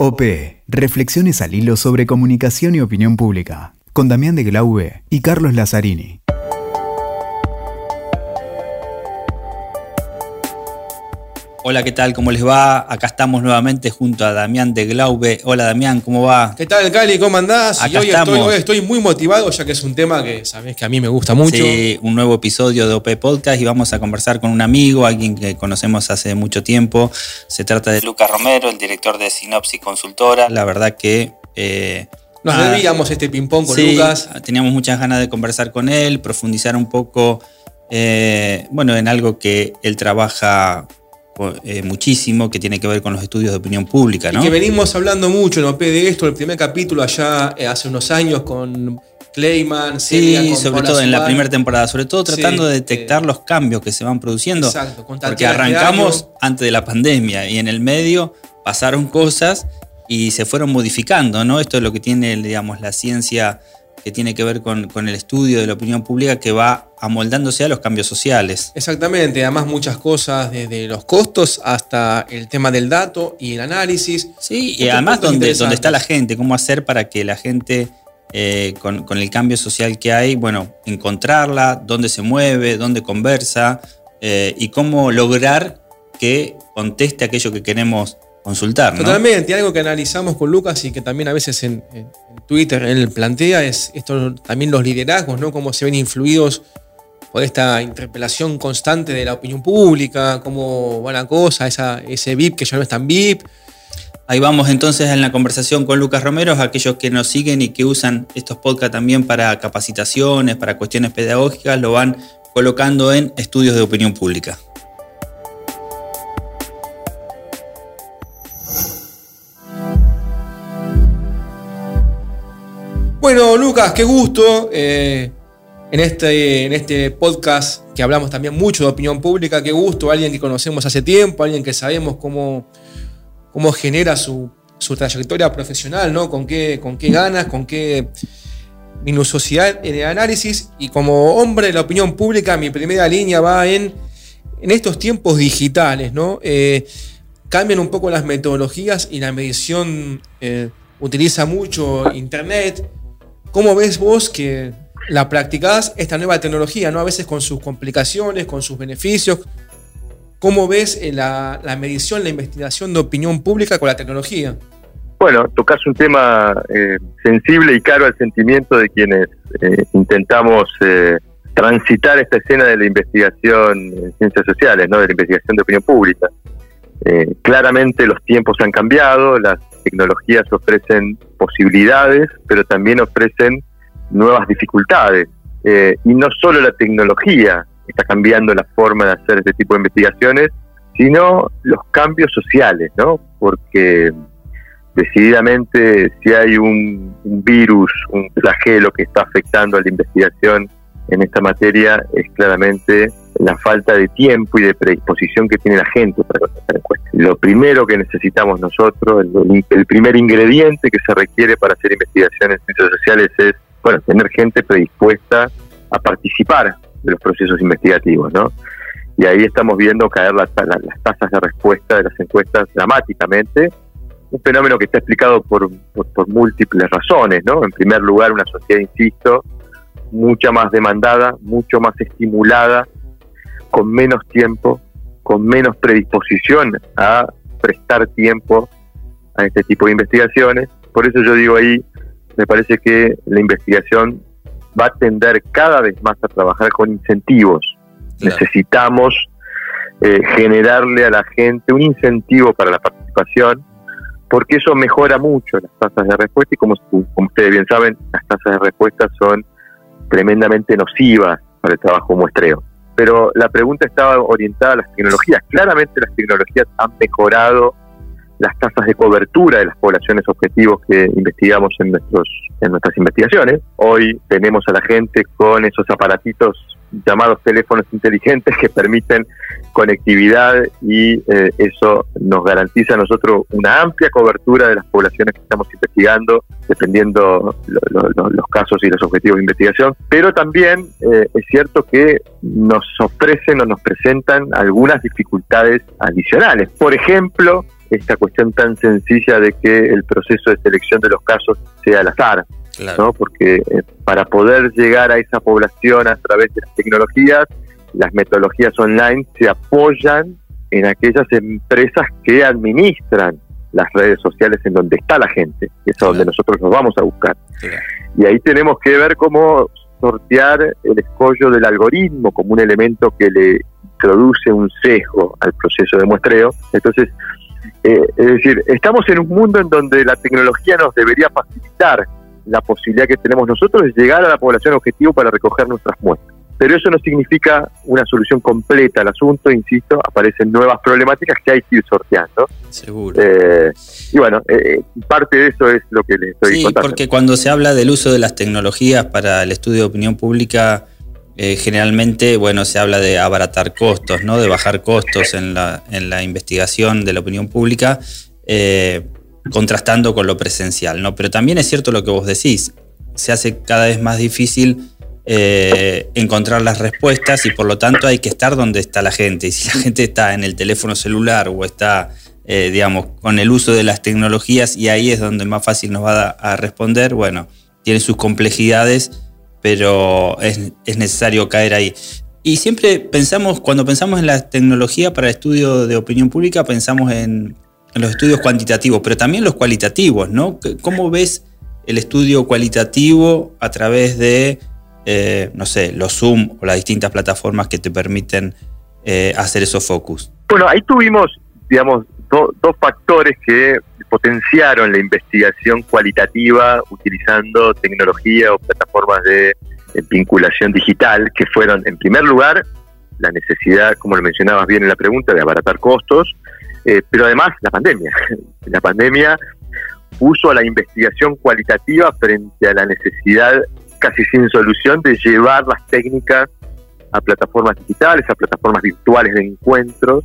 OP. Reflexiones al hilo sobre comunicación y opinión pública. Con Damián de Glaube y Carlos Lazzarini. Hola, ¿qué tal? ¿Cómo les va? Acá estamos nuevamente junto a Damián de Glaube. Hola, Damián, ¿cómo va? ¿Qué tal, Cali? ¿Cómo andás? Acá y hoy estamos. estoy, hoy estoy muy motivado, ya que es un tema que sabés que a mí me gusta mucho. Sí, un nuevo episodio de OP Podcast y vamos a conversar con un amigo, alguien que conocemos hace mucho tiempo. Se trata de Lucas Romero, el director de Sinopsis Consultora. La verdad que... eh, Nos debíamos este ping-pong con sí, Lucas. Teníamos muchas ganas de conversar con él, profundizar un poco, eh, bueno, en algo que él trabaja eh, muchísimo, que tiene que ver con los estudios de opinión pública, ¿no? Y que venimos hablando mucho en OP de esto, el primer capítulo allá eh, hace unos años con Clayman, Celia, Sí, con sobre Paula todo en la primera temporada, sobre todo Sí, tratando de detectar eh, los cambios que se van produciendo. Exacto, con Porque arrancamos antes de la pandemia y en el medio pasaron cosas y se fueron modificando, ¿no? Esto es lo que tiene, digamos, la ciencia que tiene que ver con, con el estudio de la opinión pública que va amoldándose a los cambios sociales. Exactamente, además muchas cosas, desde los costos hasta el tema del dato y el análisis. Sí, y además donde, donde está la gente, cómo hacer para que la gente, eh, con, con el cambio social que hay, bueno, encontrarla, dónde se mueve, dónde conversa eh, y cómo lograr que conteste aquello que queremos consultar. ¿no? Totalmente, y algo que analizamos con Lucas y que también a veces en, en- en Twitter él plantea es esto también los liderazgos, ¿no? Cómo se ven influidos por esta interpelación constante de la opinión pública, cómo va la cosa, esa, ese VIP que ya no es tan VIP. Ahí vamos entonces en la conversación con Lucas Romero, aquellos que nos siguen y que usan estos podcasts también para capacitaciones, para cuestiones pedagógicas, lo van colocando en estudios de opinión pública. Bueno, Lucas, qué gusto. eh, en, este, en este podcast que hablamos también mucho de opinión pública, qué gusto. Alguien que conocemos hace tiempo, alguien que sabemos cómo, cómo genera su, su trayectoria profesional, ¿no? Con qué, con qué ganas, con qué minuciosidad en el análisis. Y como hombre de la opinión pública, mi primera línea va en, en estos tiempos digitales, ¿no? Eh, cambian un poco las metodologías y la medición eh, utiliza mucho Internet. ¿Cómo ves vos que la practicás esta nueva tecnología, ¿no? A veces con sus complicaciones, con sus beneficios. ¿Cómo ves eh, la, medición, la investigación de opinión pública con la tecnología? Bueno, tocas un tema eh, sensible y caro al sentimiento de quienes eh, intentamos transitar esta escena de la investigación en ciencias sociales, ¿no? de la investigación de opinión pública. Claramente los tiempos han cambiado, las tecnologías ofrecen posibilidades, pero también ofrecen nuevas dificultades. Eh, y no solo la tecnología está cambiando la forma de hacer este tipo de investigaciones, sino los cambios sociales, ¿no? Porque decididamente si hay un, un virus, un flagelo que está afectando a la investigación en esta materia es claramente la falta de tiempo y de predisposición que tiene la gente para contestar encuestas. Lo primero que necesitamos nosotros, el, primer ingrediente que se requiere para hacer investigación en ciencias sociales es, bueno, tener gente predispuesta a participar de los procesos investigativos, ¿no? Y ahí estamos viendo caer la- las tasas de respuesta de las encuestas dramáticamente, un fenómeno que está explicado por, por, por múltiples razones, ¿no? En primer lugar, una sociedad, insisto, mucha más demandada, mucho más estimulada, con menos tiempo, con menos predisposición a prestar tiempo a este tipo de investigaciones. Por eso yo digo ahí, me parece que la investigación va a tender cada vez más a trabajar con incentivos. Claro. Necesitamos eh, generarle a la gente un incentivo para la participación, porque eso mejora mucho las tasas de respuesta y como, como ustedes bien saben, las tasas de respuesta son tremendamente nocivas para el trabajo muestreo. Pero la pregunta estaba orientada a las tecnologías. Claramente las tecnologías han mejorado las tasas de cobertura de las poblaciones objetivos que investigamos en, nuestros, en nuestras investigaciones. Hoy tenemos a la gente con esos aparatitos llamados teléfonos inteligentes que permiten conectividad y eh, eso nos garantiza a nosotros una amplia cobertura de las poblaciones que estamos investigando, dependiendo lo- lo- lo- los casos y los objetivos de investigación. Pero también eh, es cierto que nos ofrecen o nos presentan algunas dificultades adicionales. Por ejemplo, esta cuestión tan sencilla de que el proceso de selección de los casos sea al azar, ¿no? Porque eh, para poder llegar a esa población a través de las tecnologías, las metodologías online se apoyan en aquellas empresas que administran las redes sociales en donde está la gente, que es a donde nosotros nos vamos a buscar. Y ahí tenemos que ver cómo sortear el escollo del algoritmo como un elemento que le introduce un sesgo al proceso de muestreo. Entonces, eh, es decir, estamos en un mundo en donde la tecnología nos debería facilitar la posibilidad que tenemos nosotros de llegar a la población objetivo para recoger nuestras muestras. Pero eso no significa una solución completa al asunto, insisto, aparecen nuevas problemáticas que hay que ir sorteando. Seguro. Eh, y bueno, eh, parte de eso es lo que les estoy sí, porque cuando se habla del uso de las tecnologías para el estudio de opinión pública, eh, generalmente, bueno, se habla de abaratar costos, ¿no? De bajar costos en la, en la investigación de la opinión pública, contrastando con lo presencial, ¿no? Pero también es cierto lo que vos decís, se hace cada vez más difícil eh, encontrar las respuestas y por lo tanto hay que estar donde está la gente. Y si la gente está en el teléfono celular o está, eh, digamos, con el uso de las tecnologías y ahí es donde más fácil nos va a, responder, bueno, tiene sus complejidades, pero es, necesario caer ahí. Y siempre pensamos, cuando pensamos en la tecnología para el estudio de opinión pública, pensamos en, en los estudios cuantitativos, pero también los cualitativos, ¿no? ¿Cómo ves el estudio cualitativo a través de eh, no sé, los Zoom o las distintas plataformas que te permiten eh, hacer esos focus? Bueno, ahí tuvimos, digamos, dos factores que potenciaron la investigación cualitativa utilizando tecnología o plataformas de, vinculación digital, que fueron, en primer lugar, la necesidad, como lo mencionabas bien en la pregunta, de abaratar costos, eh, pero además la pandemia. La pandemia puso a la investigación cualitativa frente a la necesidad casi sin solución de llevar las técnicas a plataformas digitales, a plataformas virtuales de encuentros,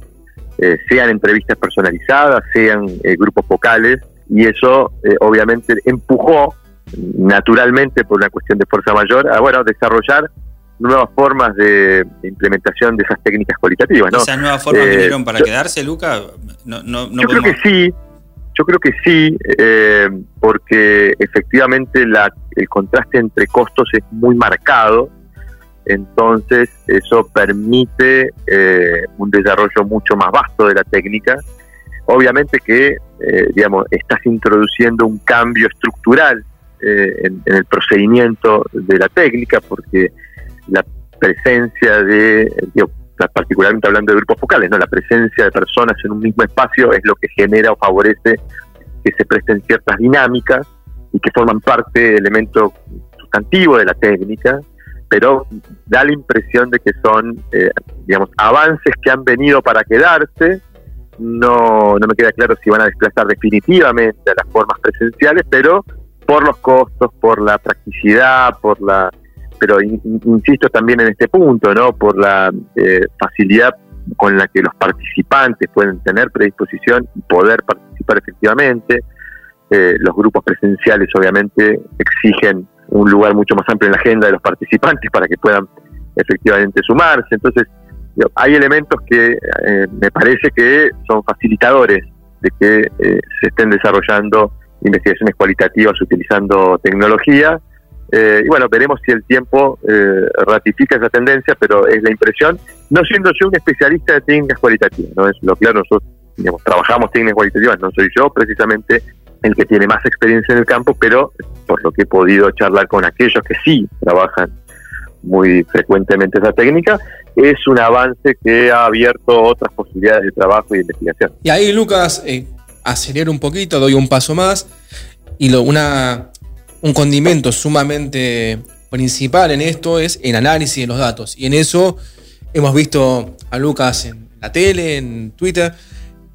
eh, sean entrevistas personalizadas, sean eh, grupos focales, y eso eh, obviamente empujó naturalmente por una cuestión de fuerza mayor a bueno desarrollar nuevas formas de, implementación de esas técnicas cualitativas. ¿no? ¿Esas nuevas formas vinieron para quedarse, Luca? No, no, yo creo que sí, yo creo que sí, eh, porque efectivamente la, el contraste entre costos es muy marcado, entonces eso permite eh, un desarrollo mucho más vasto de la técnica. Obviamente que, eh, digamos, estás introduciendo un cambio estructural en, el procedimiento de la técnica, porque la presencia de, particularmente hablando de grupos focales, ¿no? La presencia de personas en un mismo espacio es lo que genera o favorece que se presten ciertas dinámicas y que forman parte del elemento sustantivo de la técnica, pero da la impresión de que son, eh, digamos, avances que han venido para quedarse. No, no me queda claro si van a desplazar definitivamente a las formas presenciales, pero por los costos, por la practicidad, por la pero insisto también en este punto, ¿no? Por la eh, facilidad con la que los participantes pueden tener predisposición y poder participar efectivamente. Eh, los grupos presenciales obviamente exigen un lugar mucho más amplio en la agenda de los participantes para que puedan efectivamente sumarse. Entonces, hay elementos que eh, me parece que son facilitadores de que se estén desarrollando investigaciones cualitativas utilizando tecnología eh, y bueno, veremos si el tiempo eh, ratifica esa tendencia, pero es la impresión, no siendo yo un especialista de técnicas cualitativas, no es lo claro, nosotros trabajamos técnicas cualitativas, no soy yo precisamente el que tiene más experiencia en el campo, pero por lo que he podido charlar con aquellos que sí trabajan muy frecuentemente esa técnica, es un avance que ha abierto otras posibilidades de trabajo y de investigación. Y ahí, Lucas, eh, acelero un poquito, doy un paso más, y lo, una un condimento sumamente principal en esto es el análisis de los datos. Y en eso hemos visto a Lucas en la tele, en Twitter,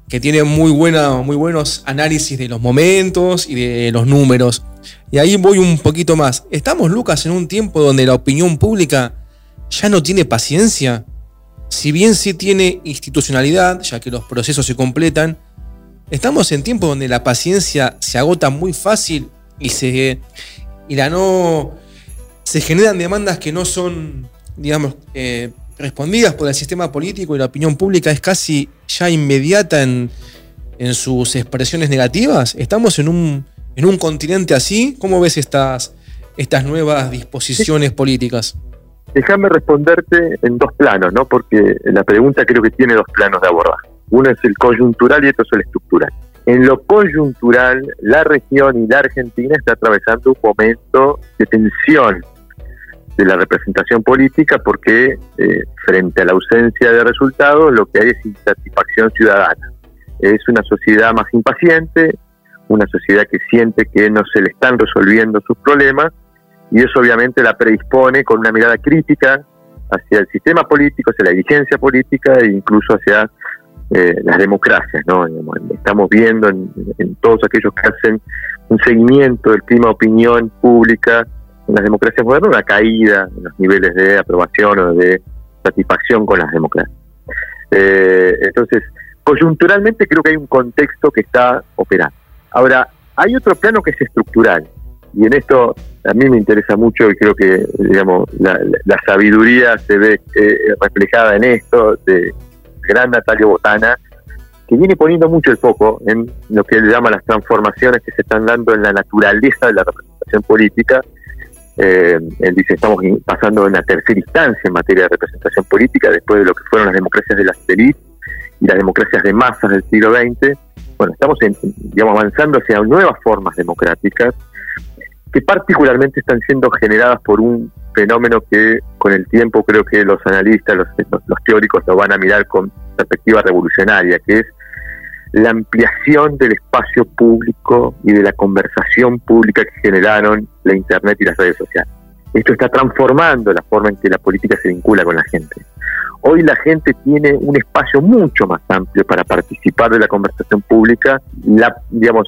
que tiene muy, buena, muy buenos análisis de los momentos y de los números. Y ahí voy un poquito más. ¿Estamos, Lucas, en un tiempo donde la opinión pública ya no tiene paciencia? Si bien sí tiene institucionalidad, ya que los procesos se completan, estamos en tiempos donde la paciencia se agota muy fácil y se y la no se generan demandas que no son digamos eh, respondidas por el sistema político y la opinión pública es casi ya inmediata en, en sus expresiones negativas? ¿Estamos en un, en un continente así? ¿Cómo ves estas, estas nuevas disposiciones políticas? Déjame responderte en dos planos, ¿no? Porque la pregunta creo que tiene dos planos de abordaje. Uno es el coyuntural y otro es el estructural. En lo coyuntural, la región y la Argentina está atravesando un momento de tensión de la representación política porque eh, frente a la ausencia de resultados lo que hay es insatisfacción ciudadana. Es una sociedad más impaciente, una sociedad que siente que no se le están resolviendo sus problemas y eso obviamente la predispone con una mirada crítica hacia el sistema político, hacia la dirigencia política e incluso hacia eh, las democracias. ¿no? Estamos viendo en, todos aquellos que hacen un seguimiento del clima de opinión pública en las democracias modernas, una caída en los niveles de aprobación o de satisfacción con las democracias. Eh, entonces, coyunturalmente creo que hay un contexto que está operando. Ahora, hay otro plano que es estructural, y en esto a mí me interesa mucho y creo que digamos la, sabiduría se ve eh, reflejada en esto de gran Natalio Botana que viene poniendo mucho el foco en lo que él llama las transformaciones que se están dando en la naturaleza de la representación política. Eh, él dice, estamos pasando en la tercera instancia en materia de representación política después de lo que fueron las democracias de las élites y las democracias de masas del siglo XX. Bueno, estamos digamos, avanzando hacia nuevas formas democráticas que particularmente están siendo generadas por un fenómeno que con el tiempo creo que los analistas, los, teóricos lo van a mirar con perspectiva revolucionaria, que es la ampliación del espacio público y de la conversación pública que generaron la Internet y las redes sociales. Esto está transformando la forma en que la política se vincula con la gente. Hoy la gente tiene un espacio mucho más amplio para participar de la conversación pública.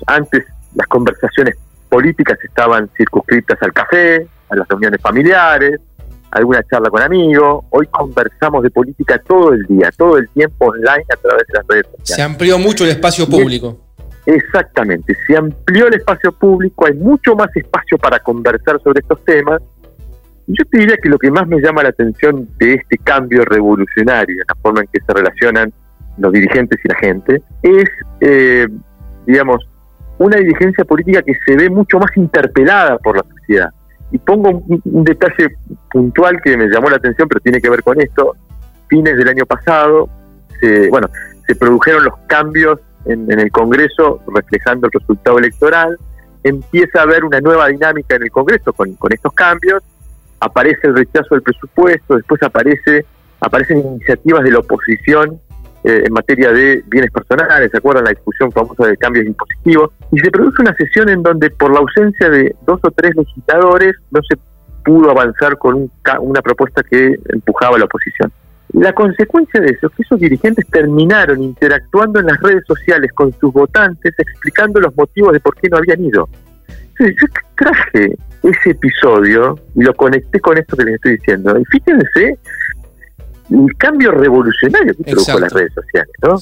Antes las conversaciones políticas estaban circunscritas al café, a las reuniones familiares, alguna charla con amigos. Hoy conversamos de política todo el día, todo el tiempo online a través de las redes sociales. Se amplió mucho el espacio público. exactamente, se amplió el espacio público, hay mucho más espacio para conversar sobre estos temas. Yo te diría que lo que más me llama la atención de este cambio revolucionario en la forma en que se relacionan los dirigentes y la gente es, eh, digamos, una dirigencia política que se ve mucho más interpelada por la sociedad. Y pongo un, detalle puntual que me llamó la atención, pero tiene que ver con esto. Fines del año pasado, se, bueno, se produjeron los cambios en, el Congreso reflejando el resultado electoral. Empieza a haber una nueva dinámica en el Congreso con, con estos cambios. Aparece el rechazo del presupuesto, después aparece aparecen iniciativas de la oposición eh, en materia de bienes personales, ¿se acuerdan la discusión famosa de cambios impositivos? Y se produce una sesión en donde por la ausencia de dos o tres legisladores no se pudo avanzar con una propuesta que empujaba a la oposición. La consecuencia de eso es que esos dirigentes terminaron interactuando en las redes sociales con sus votantes explicando los motivos de por qué no habían ido. Entonces, yo traje ese episodio y lo conecté con esto que les estoy diciendo. Y fíjense el cambio revolucionario que produjo las redes sociales, ¿no?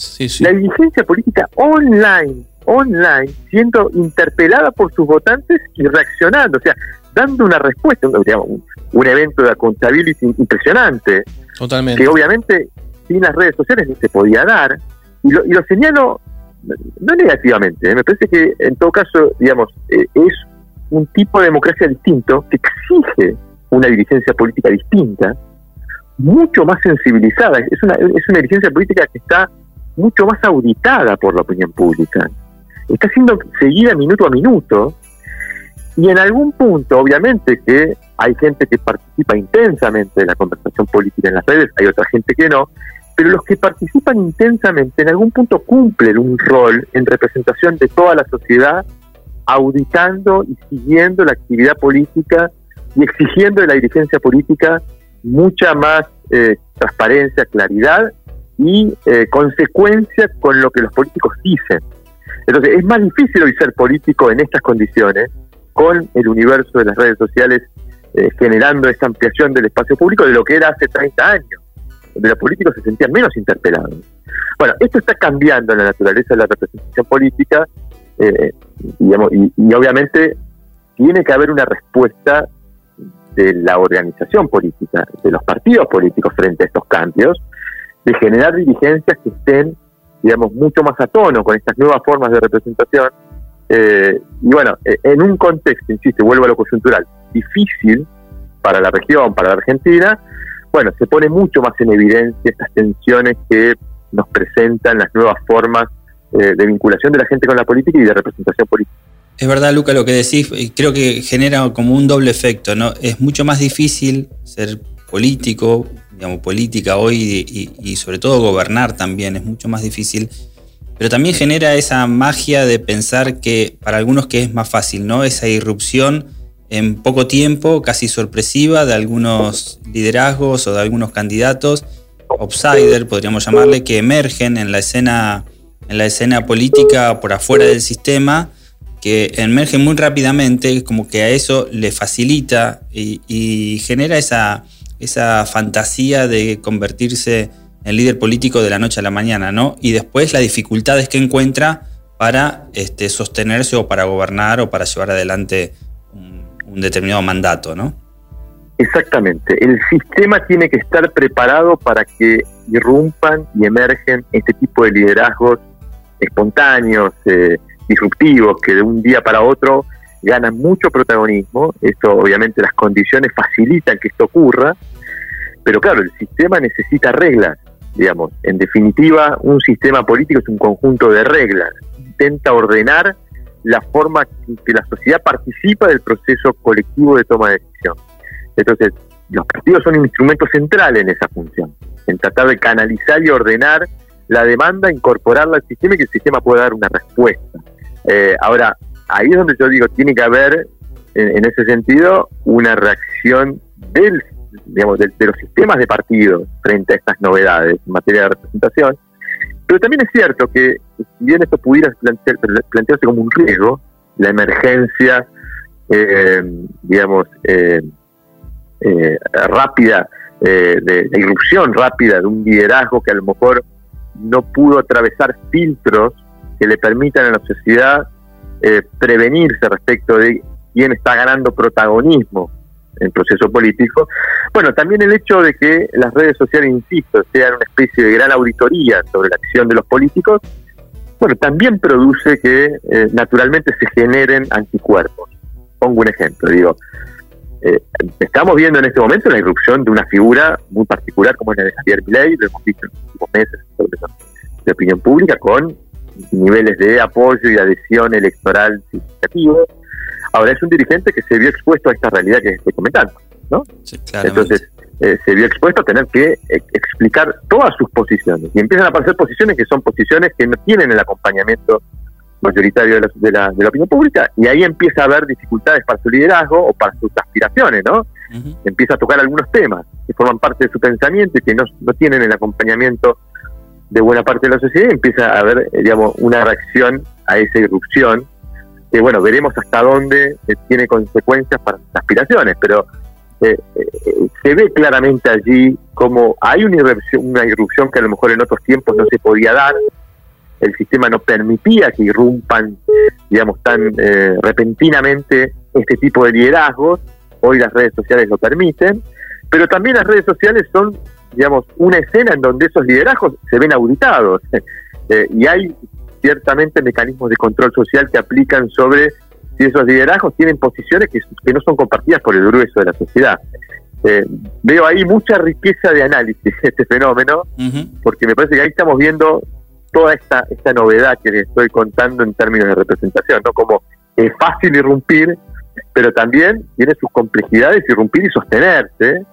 La dirigencia política online, online, siendo interpelada por sus votantes y reaccionando, o sea, dando una respuesta, un, un evento de accountability impresionante, Totalmente. que obviamente sin las redes sociales no se podía dar, y lo, y lo señalo no negativamente, ¿eh? me parece que en todo caso, digamos, eh, es un tipo de democracia distinto que exige una dirigencia política distinta, mucho más sensibilizada, es una, es una dirigencia política que está mucho más auditada por la opinión pública, está siendo seguida minuto a minuto. Y en algún punto, obviamente que hay gente que participa intensamente de la conversación política en las redes, hay otra gente que no, pero los que participan intensamente en algún punto cumplen un rol en representación de toda la sociedad, auditando y siguiendo la actividad política y exigiendo de la dirigencia política mucha más eh, transparencia, claridad y eh, consecuencia con lo que los políticos dicen. Entonces, es más difícil hoy ser político en estas condiciones, con el universo de las redes sociales eh, generando esta ampliación del espacio público de lo que era hace 30 años, donde los políticos se sentían menos interpelados. Bueno, esto está cambiando la naturaleza de la representación política, y, y obviamente tiene que haber una respuesta de la organización política, de los partidos políticos frente a estos cambios, de generar dirigencias que estén digamos, mucho más a tono con estas nuevas formas de representación. Eh, y bueno, eh, en un contexto, insisto, vuelvo a lo coyuntural, difícil para la región, para la Argentina, bueno, se pone mucho más en evidencia estas tensiones que nos presentan las nuevas formas eh, de vinculación de la gente con la política y de representación política. Es verdad, Luca, lo que decís, creo que genera como un doble efecto, ¿no? Es mucho más difícil ser político, digamos, política hoy y, sobre todo gobernar también es mucho más difícil, pero también genera esa magia de pensar que para algunos que es más fácil, ¿no? Esa irrupción en poco tiempo, casi sorpresiva, de algunos liderazgos o de algunos candidatos, outsider, podríamos llamarle, que emergen en la escena, en la escena política por afuera del sistema, que emergen muy rápidamente, como que a eso le facilita y genera esa, esa fantasía de convertirse en líder político de la noche a la mañana, ¿no? Y después las dificultades que encuentra para este, sostenerse o para gobernar o para llevar adelante un, determinado mandato, ¿no? Exactamente. El sistema tiene que estar preparado para que irrumpan y emergen este tipo de liderazgos espontáneos, eh, disruptivos, que de un día para otro ganan mucho protagonismo. Esto, obviamente, las condiciones facilitan que esto ocurra pero claro, el sistema necesita reglas, digamos. En definitiva, un sistema político es un conjunto de reglas. Intenta ordenar la forma en que la sociedad participa del proceso colectivo de toma de decisión. Entonces, los partidos son un instrumento central en esa función, en tratar de canalizar y ordenar la demanda, incorporarla al sistema y que el sistema pueda dar una respuesta. Eh, ahora, ahí es donde yo digo, tiene que haber, en, ese sentido, una reacción del digamos, de, los sistemas de partidos frente a estas novedades en materia de representación. Pero también es cierto que, si bien esto pudiera plantearse como un riesgo, la emergencia, eh, digamos, eh, eh, rápida, de la irrupción rápida de un liderazgo que a lo mejor no pudo atravesar filtros que le permitan a la sociedad prevenirse respecto de quién está ganando protagonismo el proceso político. Bueno, también el hecho de que las redes sociales, insisto, sean una especie de gran auditoría sobre la acción de los políticos, bueno, también produce que eh, naturalmente se generen anticuerpos. Pongo un ejemplo, digo, eh, estamos viendo en este momento la irrupción de una figura muy particular como es la de Javier Milei, lo hemos visto en los últimos meses de opinión pública, con niveles de apoyo y adhesión electoral significativos Ahora es un dirigente que se vio expuesto a esta realidad que estoy comentando, ¿no? Entonces eh, se vio expuesto a tener que eh, explicar todas sus posiciones y empiezan a aparecer posiciones que son posiciones que no tienen el acompañamiento mayoritario de la, de la, opinión pública y ahí empieza a haber dificultades para su liderazgo o para sus aspiraciones, ¿no? Empieza a tocar algunos temas que forman parte de su pensamiento y que no, no tienen el acompañamiento de buena parte de la sociedad empieza a haber, eh, digamos, una reacción a esa irrupción que bueno, veremos hasta dónde eh, tiene consecuencias para sus aspiraciones, pero eh, eh, se ve claramente allí como hay una irrupción, una irrupción que a lo mejor en otros tiempos no se podía dar, el sistema no permitía que irrumpan, digamos, tan repentinamente este tipo de liderazgos, hoy las redes sociales lo permiten, pero también las redes sociales son, digamos, una escena en donde esos liderazgos se ven auditados. y hay ciertamente mecanismos de control social que aplican sobre si esos liderazgos tienen posiciones que, no son compartidas por el grueso de la sociedad. Eh, veo ahí mucha riqueza de análisis este fenómeno, porque me parece que ahí estamos viendo toda esta, esta novedad que les estoy contando en términos de representación, ¿no? Como es fácil irrumpir, pero también tiene sus complejidades irrumpir y sostenerse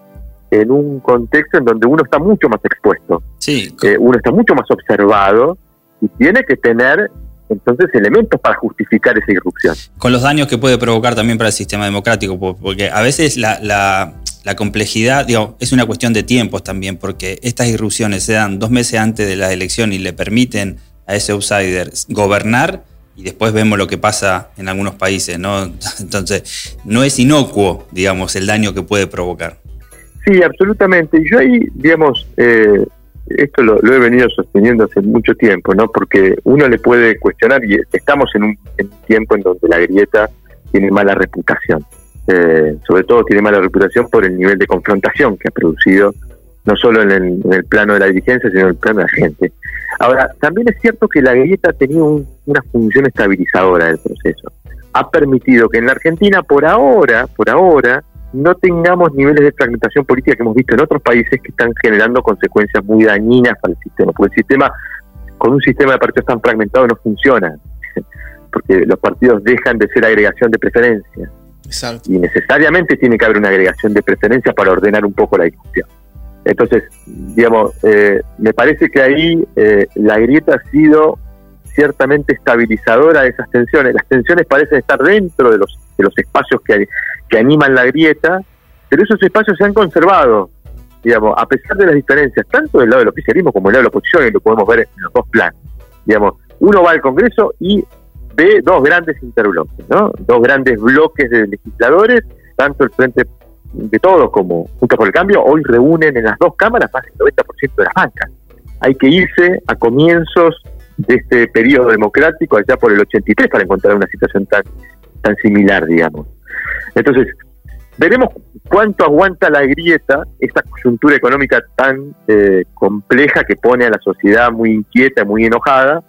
en un contexto en donde uno está mucho más expuesto, sí. Eh, uno está mucho más observado y tiene que tener entonces elementos para justificar esa irrupción. Con los daños que puede provocar también para el sistema democrático, porque a veces la, la, complejidad digo, es una cuestión de tiempos también, porque estas irrupciones se dan dos meses antes de la elección y le permiten a ese outsider gobernar y después vemos lo que pasa en algunos países, ¿no? Entonces, no es inocuo, digamos, el daño que puede provocar. Sí, absolutamente. Yo ahí, digamos, eh, esto lo, he venido sosteniendo hace mucho tiempo, ¿no? Porque uno le puede cuestionar, y estamos en un, tiempo en donde la grieta tiene mala reputación. Eh, sobre todo tiene mala reputación por el nivel de confrontación que ha producido, no solo en el, plano de la dirigencia, sino en el plano de la gente. Ahora, también es cierto que la grieta ha tenido una función estabilizadora del proceso. Ha permitido que en la Argentina, por ahora, por ahora, no tengamos niveles de fragmentación política que hemos visto en otros países que están generando consecuencias muy dañinas para el sistema, porque el sistema, con un sistema de partidos tan fragmentado no funciona, porque los partidos dejan de ser agregación de preferencias. Y necesariamente tiene que haber una agregación de preferencias para ordenar un poco la discusión. Entonces, digamos, eh, me parece que ahí eh, la grieta ha sido ciertamente estabilizadora de esas tensiones. Las tensiones parecen estar dentro de los, de los espacios que, que animan la grieta, pero esos espacios se han conservado, digamos, a pesar de las diferencias, tanto del lado del oficialismo como del lado de la oposición, y lo podemos ver en los dos planos. Digamos, uno va al Congreso y ve dos grandes interbloques, ¿no? Dos grandes bloques de legisladores, tanto el Frente de Todos como Juntos por el Cambio, hoy reúnen en las dos cámaras más del 90% de las bancas. Hay que irse a comienzos de este periodo democrático allá por el 83 para encontrar una situación tan, tan similar, digamos. Entonces, veremos cuánto aguanta la grieta, esta coyuntura económica tan eh, compleja que pone a la sociedad muy inquieta, muy enojada.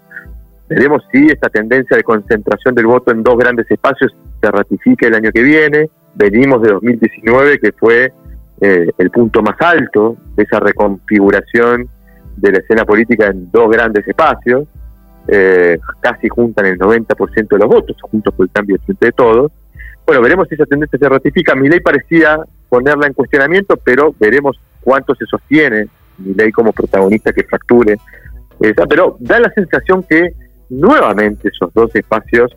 Veremos si esta tendencia de concentración del voto en dos grandes espacios se ratifica el año que viene. Venimos de 2019, que fue eh, el punto más alto de esa reconfiguración de la escena política en dos grandes espacios. Eh, casi juntan el 90% de los votos, juntos por el cambio de todos. Bueno, veremos si esa tendencia se ratifica. Mi ley parecía ponerla en cuestionamiento, pero veremos cuánto se sostiene mi ley como protagonista que fracture. Esa, pero da la sensación que nuevamente esos dos espacios,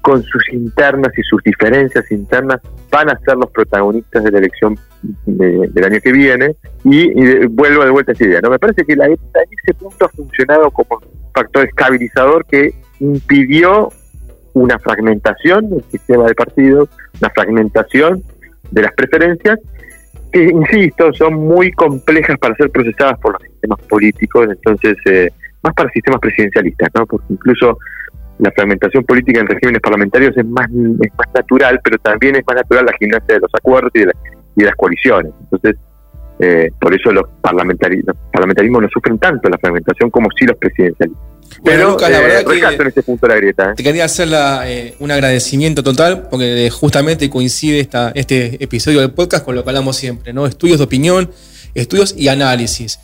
con sus internas y sus diferencias internas, van a ser los protagonistas de la elección del año que viene. Y, vuelvo de vuelta a esa idea. ¿no? Me parece que la, ese punto ha funcionado como factor estabilizador que impidió una fragmentación del sistema de partidos, una fragmentación de las preferencias, que, insisto, son muy complejas para ser procesadas por los sistemas políticos, entonces, eh, más para sistemas presidencialistas, ¿no? Porque incluso la fragmentación política en regímenes parlamentarios es más, es más natural, pero también es más natural la gimnasia de los acuerdos y de, y de las coaliciones. Entonces, eh, por eso los, parlamentari los parlamentarismos no sufren tanto la fragmentación como sí los presidencialistas. Pero Lucas, la verdad eh, que en ese punto la grieta. ¿eh? Te quería hacer un agradecimiento total porque justamente coincide esta, este episodio del podcast con lo que hablamos siempre, ¿no? Estudios de opinión, estudios y análisis.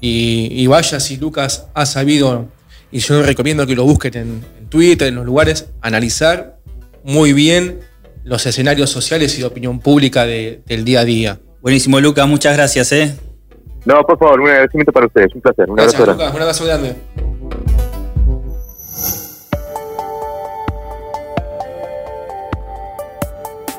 Y, vaya si Lucas ha sabido, y yo recomiendo que lo busquen en, Twitter, en los lugares, analizar muy bien los escenarios sociales y de opinión pública del día a día. Buenísimo, Lucas, muchas gracias, ¿eh? No, por favor, un agradecimiento para ustedes, un placer. Un gracias, abrazo Lucas, un abrazo grande.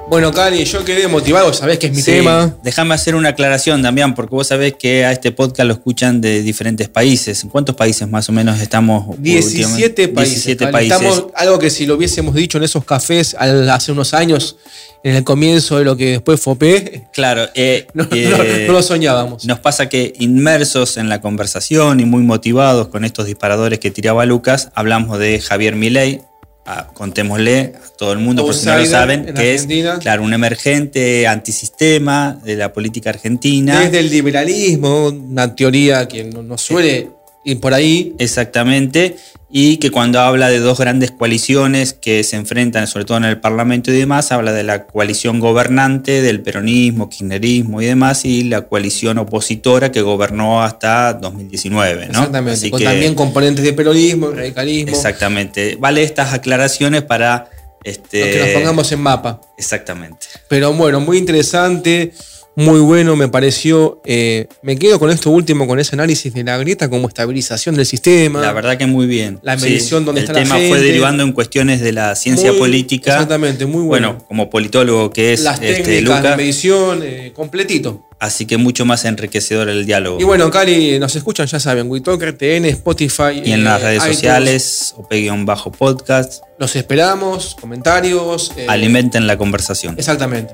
Bueno, Cali, yo quedé motivado, sabés que es mi tema. Déjame hacer una aclaración también, porque vos sabés que a este podcast lo escuchan de diferentes países. ¿En cuántos países más o menos estamos? 17 países. 17 países. Estamos, algo que si lo hubiésemos dicho en esos cafés hace unos años, en el comienzo de lo que después fue. Claro, eh, no, eh, no, lo soñábamos. Nos pasa que inmersos en la conversación y muy motivados con estos disparadores que tiraba Lucas, hablamos de Javier Milei, contémosle a todo el mundo, por si no lo saben, que es claro, un emergente antisistema de la política argentina. Desde el liberalismo, una teoría que no, suele ir por ahí. Exactamente y que cuando habla de dos grandes coaliciones que se enfrentan, sobre todo en el Parlamento y demás, habla de la coalición gobernante del peronismo, kirchnerismo y demás, y la coalición opositora que gobernó hasta 2019. ¿no? Exactamente, con también componentes de peronismo, radicalismo. Exactamente. Vale estas aclaraciones para... Este, que nos pongamos en mapa. Exactamente. Pero bueno, muy interesante muy bueno, me pareció. Eh, me quedo con esto último, con ese análisis de la grieta como estabilización del sistema. La verdad que muy bien. La medición donde está la gente. El tema fue derivando en cuestiones de la ciencia política. Exactamente, muy bueno. Bueno, como politólogo que es Las este, técnicas de medición, eh, completito. Así que mucho más enriquecedor el diálogo. Y bueno, Cali, nos escuchan, ya saben, WeTalker, TN, Spotify. Y en las eh, redes sociales, bajo podcast Los esperamos, comentarios. Alimenten la conversación. Exactamente.